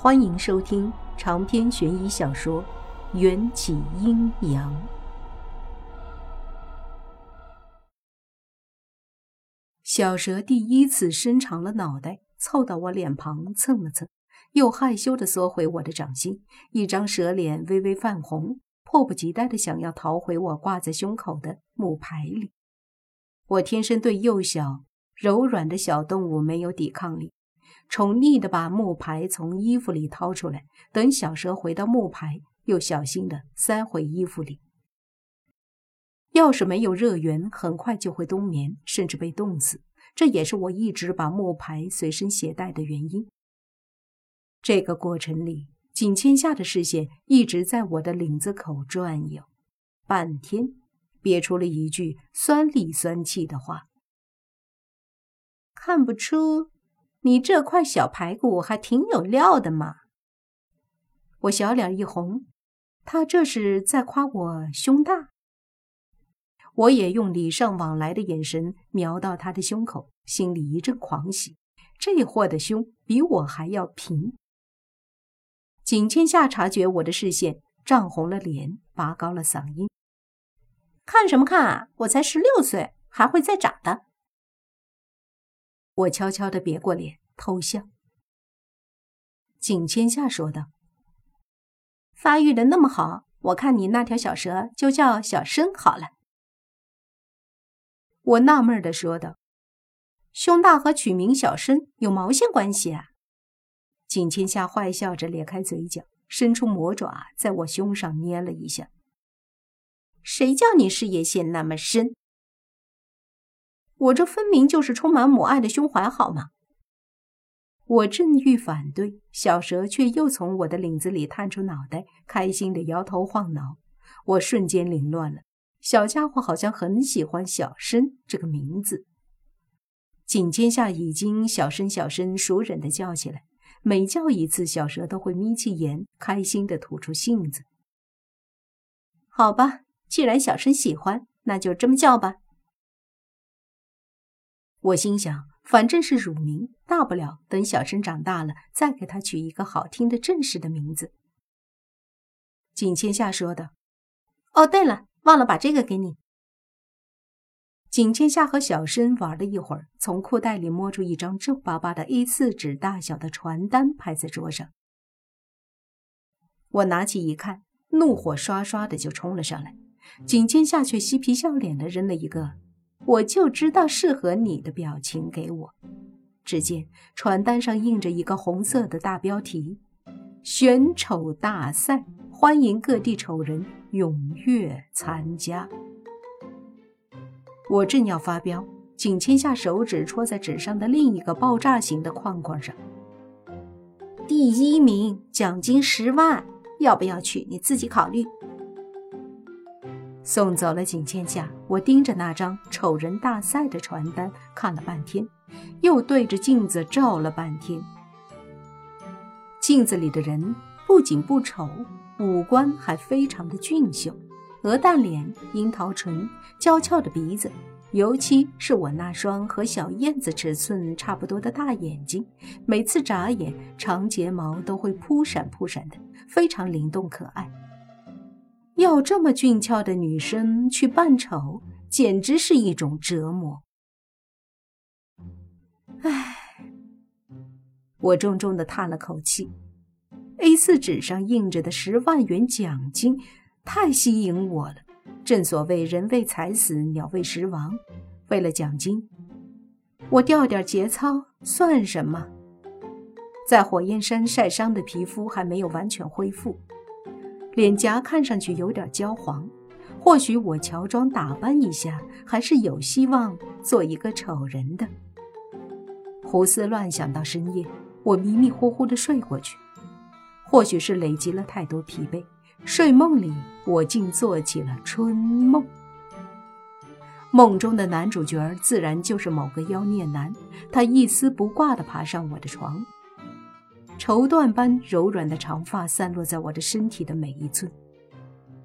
欢迎收听长篇悬疑小说《缘起阴阳》。小蛇第一次伸长了脑袋，凑到我脸庞蹭了蹭，又害羞的缩回我的掌心，一张蛇脸微微泛红，迫不及待的想要逃回我挂在胸口的木牌里。我天生对幼小柔软的小动物没有抵抗力。宠溺地把木牌从衣服里掏出来，等小蛇回到木牌，又小心地塞回衣服里。要是没有热源，很快就会冬眠，甚至被冻死。这也是我一直把木牌随身携带的原因。这个过程里，景千夏的视线一直在我的领子口转悠，半天，憋出了一句酸里酸气的话：“看不出。”你这块小排骨还挺有料的嘛！我小脸一红，他这是在夸我胸大。我也用礼尚往来的眼神瞄到他的胸口，心里一阵狂喜，这货的胸比我还要平。景千夏察觉我的视线，涨红了脸，拔高了嗓音：“看什么看啊？我才十六岁，还会再长的。”我悄悄地别过脸，偷笑。景千夏说道：“发育的那么好，我看你那条小蛇就叫小申好了。”我纳闷的说道：“胸大和取名小申有毛线关系啊？”景千夏坏笑着咧开嘴角，伸出魔爪在我胸上捏了一下。“谁叫你事业线那么深？”我这分明就是充满母爱的胸怀，好吗？我正欲反对，小蛇却又从我的领子里探出脑袋，开心的摇头晃脑。我瞬间凌乱了，小家伙好像很喜欢小申这个名字。颈肩下已经小声小声熟稔的叫起来，每叫一次，小蛇都会眯起眼，开心的吐出信子。好吧，既然小申喜欢，那就这么叫吧。我心想，反正是乳名，大不了等小申长大了再给他取一个好听的正式的名字。景千夏说的。哦，对了，忘了把这个给你。景千夏和小申玩了一会儿，从裤袋里摸出一张皱巴巴的 A4 纸大小的传单，拍在桌上。我拿起一看，怒火刷刷的就冲了上来。景千夏却嬉皮笑脸的扔了一个。我就知道适合你的表情给我。只见传单上印着一个红色的大标题：“选丑大赛，欢迎各地丑人踊跃参加。”我正要发飙，仅牵下手指戳在纸上的另一个爆炸型的框框上：“第一名，奖金十万，要不要去？你自己考虑。”送走了景千夏，我盯着那张丑人大赛的传单看了半天，又对着镜子照了半天。镜子里的人不仅不丑，五官还非常的俊秀，鹅蛋脸、樱桃唇、娇俏的鼻子，尤其是我那双和小燕子尺寸差不多的大眼睛，每次眨眼，长睫毛都会扑闪扑闪的，非常灵动可爱。要这么俊俏的女生去扮丑，简直是一种折磨。唉，我重重的叹了口气。A4 纸上印着的十万元奖金太吸引我了。正所谓人为财死，鸟为食亡。为了奖金，我掉点节操算什么？在火焰山晒伤的皮肤还没有完全恢复。脸颊看上去有点焦黄，或许我乔装打扮一下，还是有希望做一个丑人的。胡思乱想到深夜，我迷迷糊糊的睡过去。或许是累积了太多疲惫，睡梦里我竟做起了春梦。梦中的男主角自然就是某个妖孽男，他一丝不挂地爬上我的床。绸缎般柔软的长发散落在我的身体的每一寸，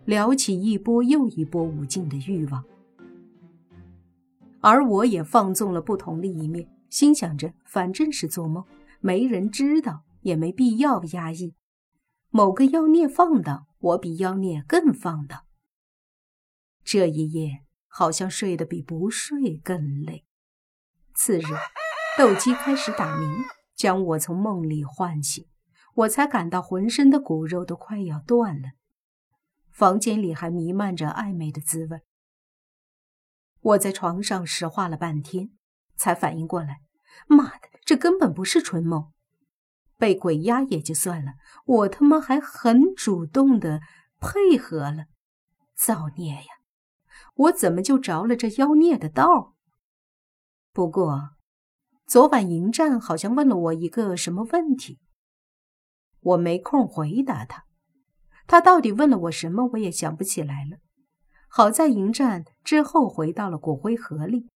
撩起一波又一波无尽的欲望。而我也放纵了不同的一面，心想着反正是做梦，没人知道，也没必要压抑。某个妖孽放荡，我比妖孽更放荡。这一夜好像睡得比不睡更累。次日，斗鸡开始打鸣，将我从梦里唤醒，我才感到浑身的骨肉都快要断了。房间里还弥漫着暧昧的滋味。我在床上石化了半天，才反应过来，妈的，这根本不是春梦。被鬼压也就算了，我他妈还很主动的配合了，造孽呀！我怎么就着了这妖孽的道？不过，昨晚迎战好像问了我一个什么问题，我没空回答他。他到底问了我什么，我也想不起来了。好在迎战之后回到了骨灰盒里，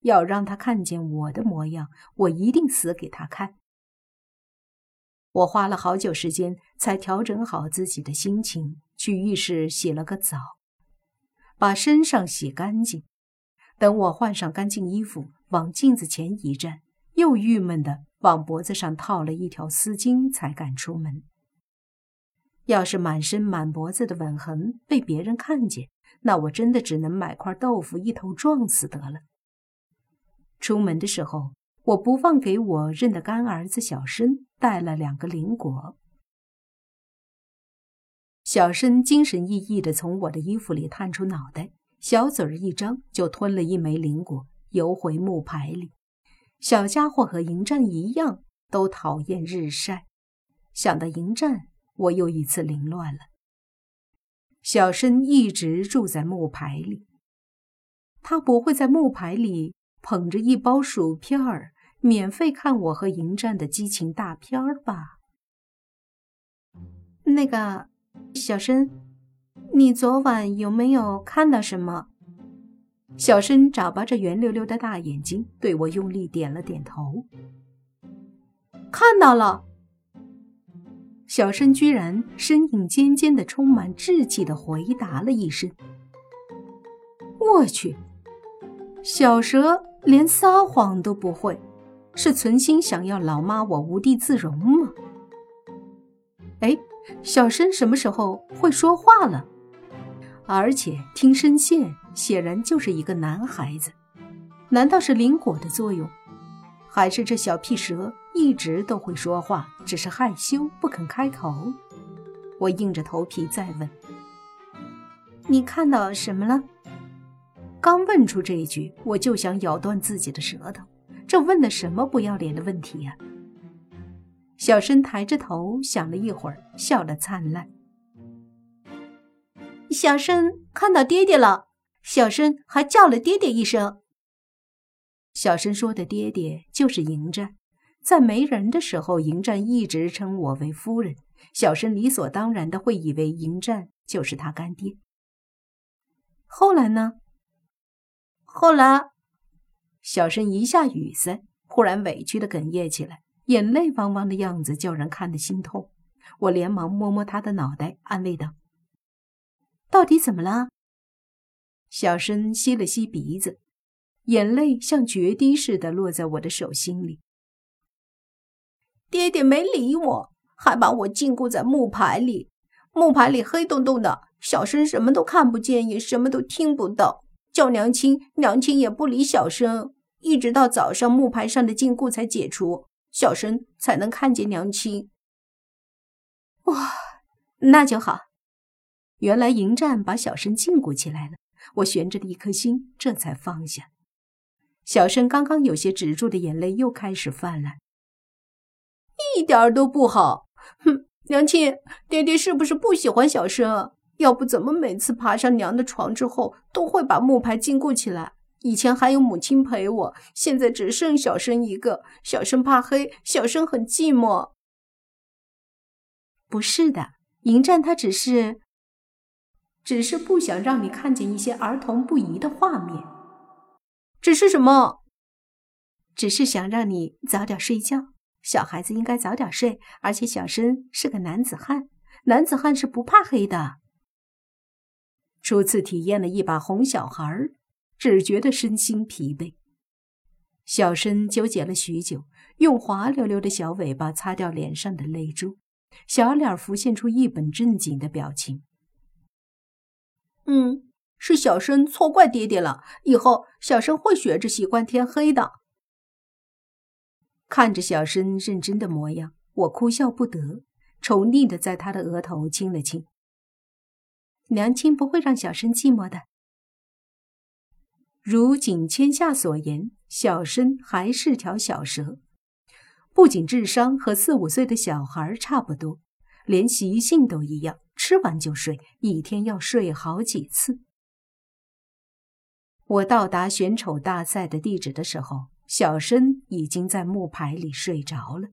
要让他看见我的模样，我一定死给他看。我花了好久时间才调整好自己的心情，去浴室洗了个澡，把身上洗干净。等我换上干净衣服，往镜子前一站，又郁闷的往脖子上套了一条丝巾，才敢出门。要是满身满脖子的吻痕被别人看见，那我真的只能买块豆腐一头撞死得了。出门的时候，我不忘给我认的干儿子小申带了两个灵果。小申精神奕奕地从我的衣服里探出脑袋，小嘴儿一张就吞了一枚灵果，游回木牌里。小家伙和迎战一样，都讨厌日晒。想到迎战。我又一次凌乱了。小申一直住在木牌里，他不会在木牌里捧着一包薯片儿，免费看我和迎战的激情大片儿吧？那个小申，你昨晚有没有看到什么？小申眨巴着圆溜溜的大眼睛，对我用力点了点头。看到了。小申居然声音尖尖的、充满稚气的回答了一声：“我去，小蛇连撒谎都不会，是存心想要老妈我无地自容吗？”哎，小申什么时候会说话了？而且听声线，显然就是一个男孩子。难道是灵果的作用？还是这小屁蛇一直都会说话，只是害羞不肯开口。我硬着头皮再问：“你看到什么了？”刚问出这一句，我就想咬断自己的舌头。这问的什么不要脸的问题呀？小申抬着头想了一会儿，笑得灿烂。小生看到爹爹了，小生还叫了爹爹一声。小生说的“爹爹”就是迎战，在没人的时候，迎战一直称我为夫人。小生理所当然的会以为迎战就是他干爹。后来呢？后来，小生一下语塞，忽然委屈的哽咽起来，眼泪汪汪的样子叫人看得心痛。我连忙摸摸他的脑袋，安慰道：“到底怎么了？”小申吸了吸鼻子。眼泪像决堤似的落在我的手心里。爹爹没理我，还把我禁锢在木牌里。木牌里黑洞洞的，小生什么都看不见，也什么都听不到。叫娘亲，娘亲也不理小生。一直到早上，木牌上的禁锢才解除，小生才能看见娘亲。哇，那就好。原来迎战把小生禁锢起来了，我悬着的一颗心这才放下。小生刚刚有些止住的眼泪又开始泛滥，一点都不好。哼，娘亲，爹爹是不是不喜欢小生？要不怎么每次爬上娘的床之后都会把木牌禁锢起来？以前还有母亲陪我，现在只剩小生一个。小生怕黑，小生很寂寞。不是的，迎战他只是，只是不想让你看见一些儿童不宜的画面。只是什么？只是想让你早点睡觉。小孩子应该早点睡，而且小申是个男子汉，男子汉是不怕黑的。初次体验了一把哄小孩，只觉得身心疲惫。小申纠结了许久，用滑溜溜的小尾巴擦掉脸上的泪珠，小脸浮现出一本正经的表情。嗯，是小生错怪爹爹了，以后小生会学着习惯天黑的。看着小生认真的模样，我哭笑不得，宠溺的在他的额头亲了亲。娘亲不会让小生寂寞的。如景千夏所言，小生还是条小蛇，不仅智商和四五岁的小孩差不多，连习性都一样，吃完就睡，一天要睡好几次。我到达选丑大赛的地址的时候。小申已经在木牌里睡着了。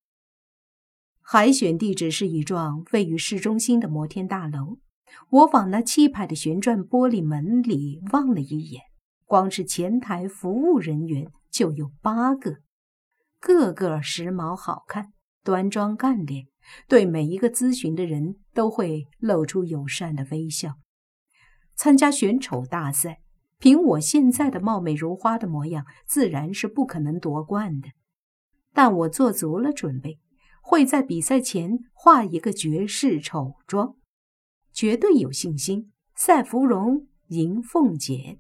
海选地址是一幢位于市中心的摩天大楼。我往那气派的旋转玻璃门里望了一眼，光是前台服务人员就有八个，个个时髦好看、端庄干练，对每一个咨询的人都会露出友善的微笑。参加选丑大赛。凭我现在的貌美如花的模样，自然是不可能夺冠的。但我做足了准备，会在比赛前画一个绝世丑妆，绝对有信心赛芙蓉赢凤姐。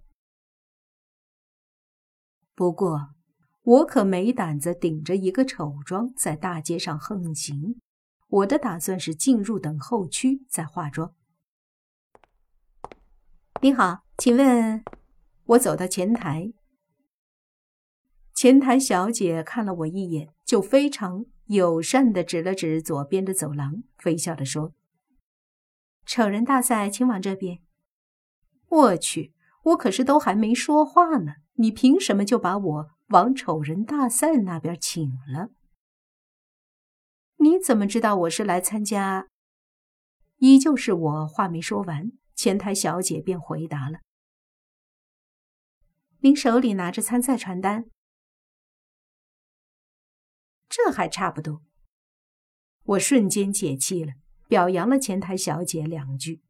不过，我可没胆子顶着一个丑妆在大街上横行。我的打算是进入等候区再化妆。你好，请问？我走到前台，前台小姐看了我一眼，就非常友善的指了指左边的走廊，微笑的说：“丑人大赛，请往这边。”我去，我可是都还没说话呢，你凭什么就把我往丑人大赛那边请了？你怎么知道我是来参加？依旧是我话没说完，前台小姐便回答了。您手里拿着参赛传单，这还差不多。我瞬间解气了，表扬了前台小姐两句。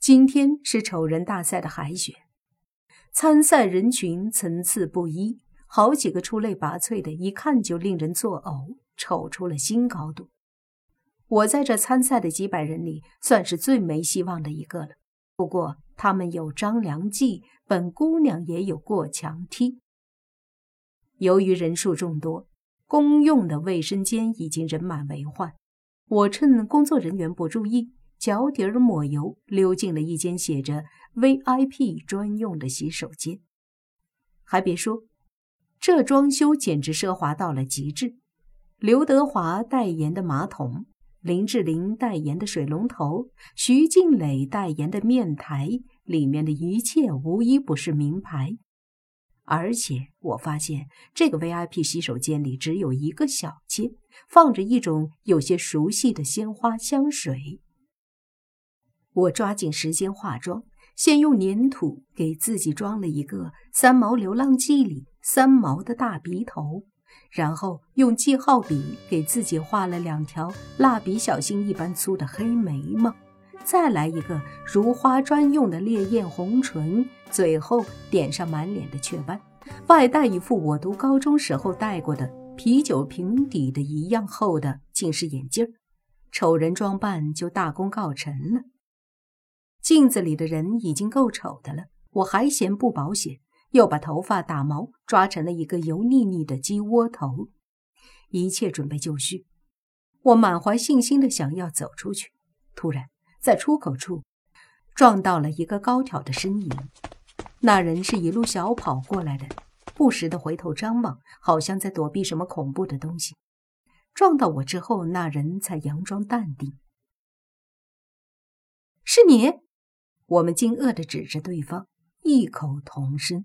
今天是丑人大赛的海选，参赛人群层次不一，好几个出类拔萃的，一看就令人作呕，丑出了新高度。我在这参赛的几百人里，算是最没希望的一个了。不过，他们有张良计，本姑娘也有过墙梯。由于人数众多，公用的卫生间已经人满为患。我趁工作人员不注意，脚底儿抹油，溜进了一间写着 “VIP 专用”的洗手间。还别说，这装修简直奢华到了极致。刘德华代言的马桶。林志玲代言的水龙头，徐静蕾代言的面台，里面的一切无一不是名牌。而且我发现这个 VIP 洗手间里只有一个小间，放着一种有些熟悉的鲜花香水。我抓紧时间化妆，先用粘土给自己装了一个《三毛流浪记》里三毛的大鼻头。然后用记号笔给自己画了两条蜡笔小新一般粗的黑眉毛，再来一个如花专用的烈焰红唇，最后点上满脸的雀斑，外带一副我读高中时候戴过的啤酒瓶底的一样厚的近视眼镜丑人装扮就大功告成了。镜子里的人已经够丑的了，我还嫌不保险。又把头发打毛，抓成了一个油腻腻的鸡窝头，一切准备就绪。我满怀信心的想要走出去，突然在出口处撞到了一个高挑的身影。那人是一路小跑过来的，不时的回头张望，好像在躲避什么恐怖的东西。撞到我之后，那人才佯装淡定：“是你？”我们惊愕的指着对方，异口同声。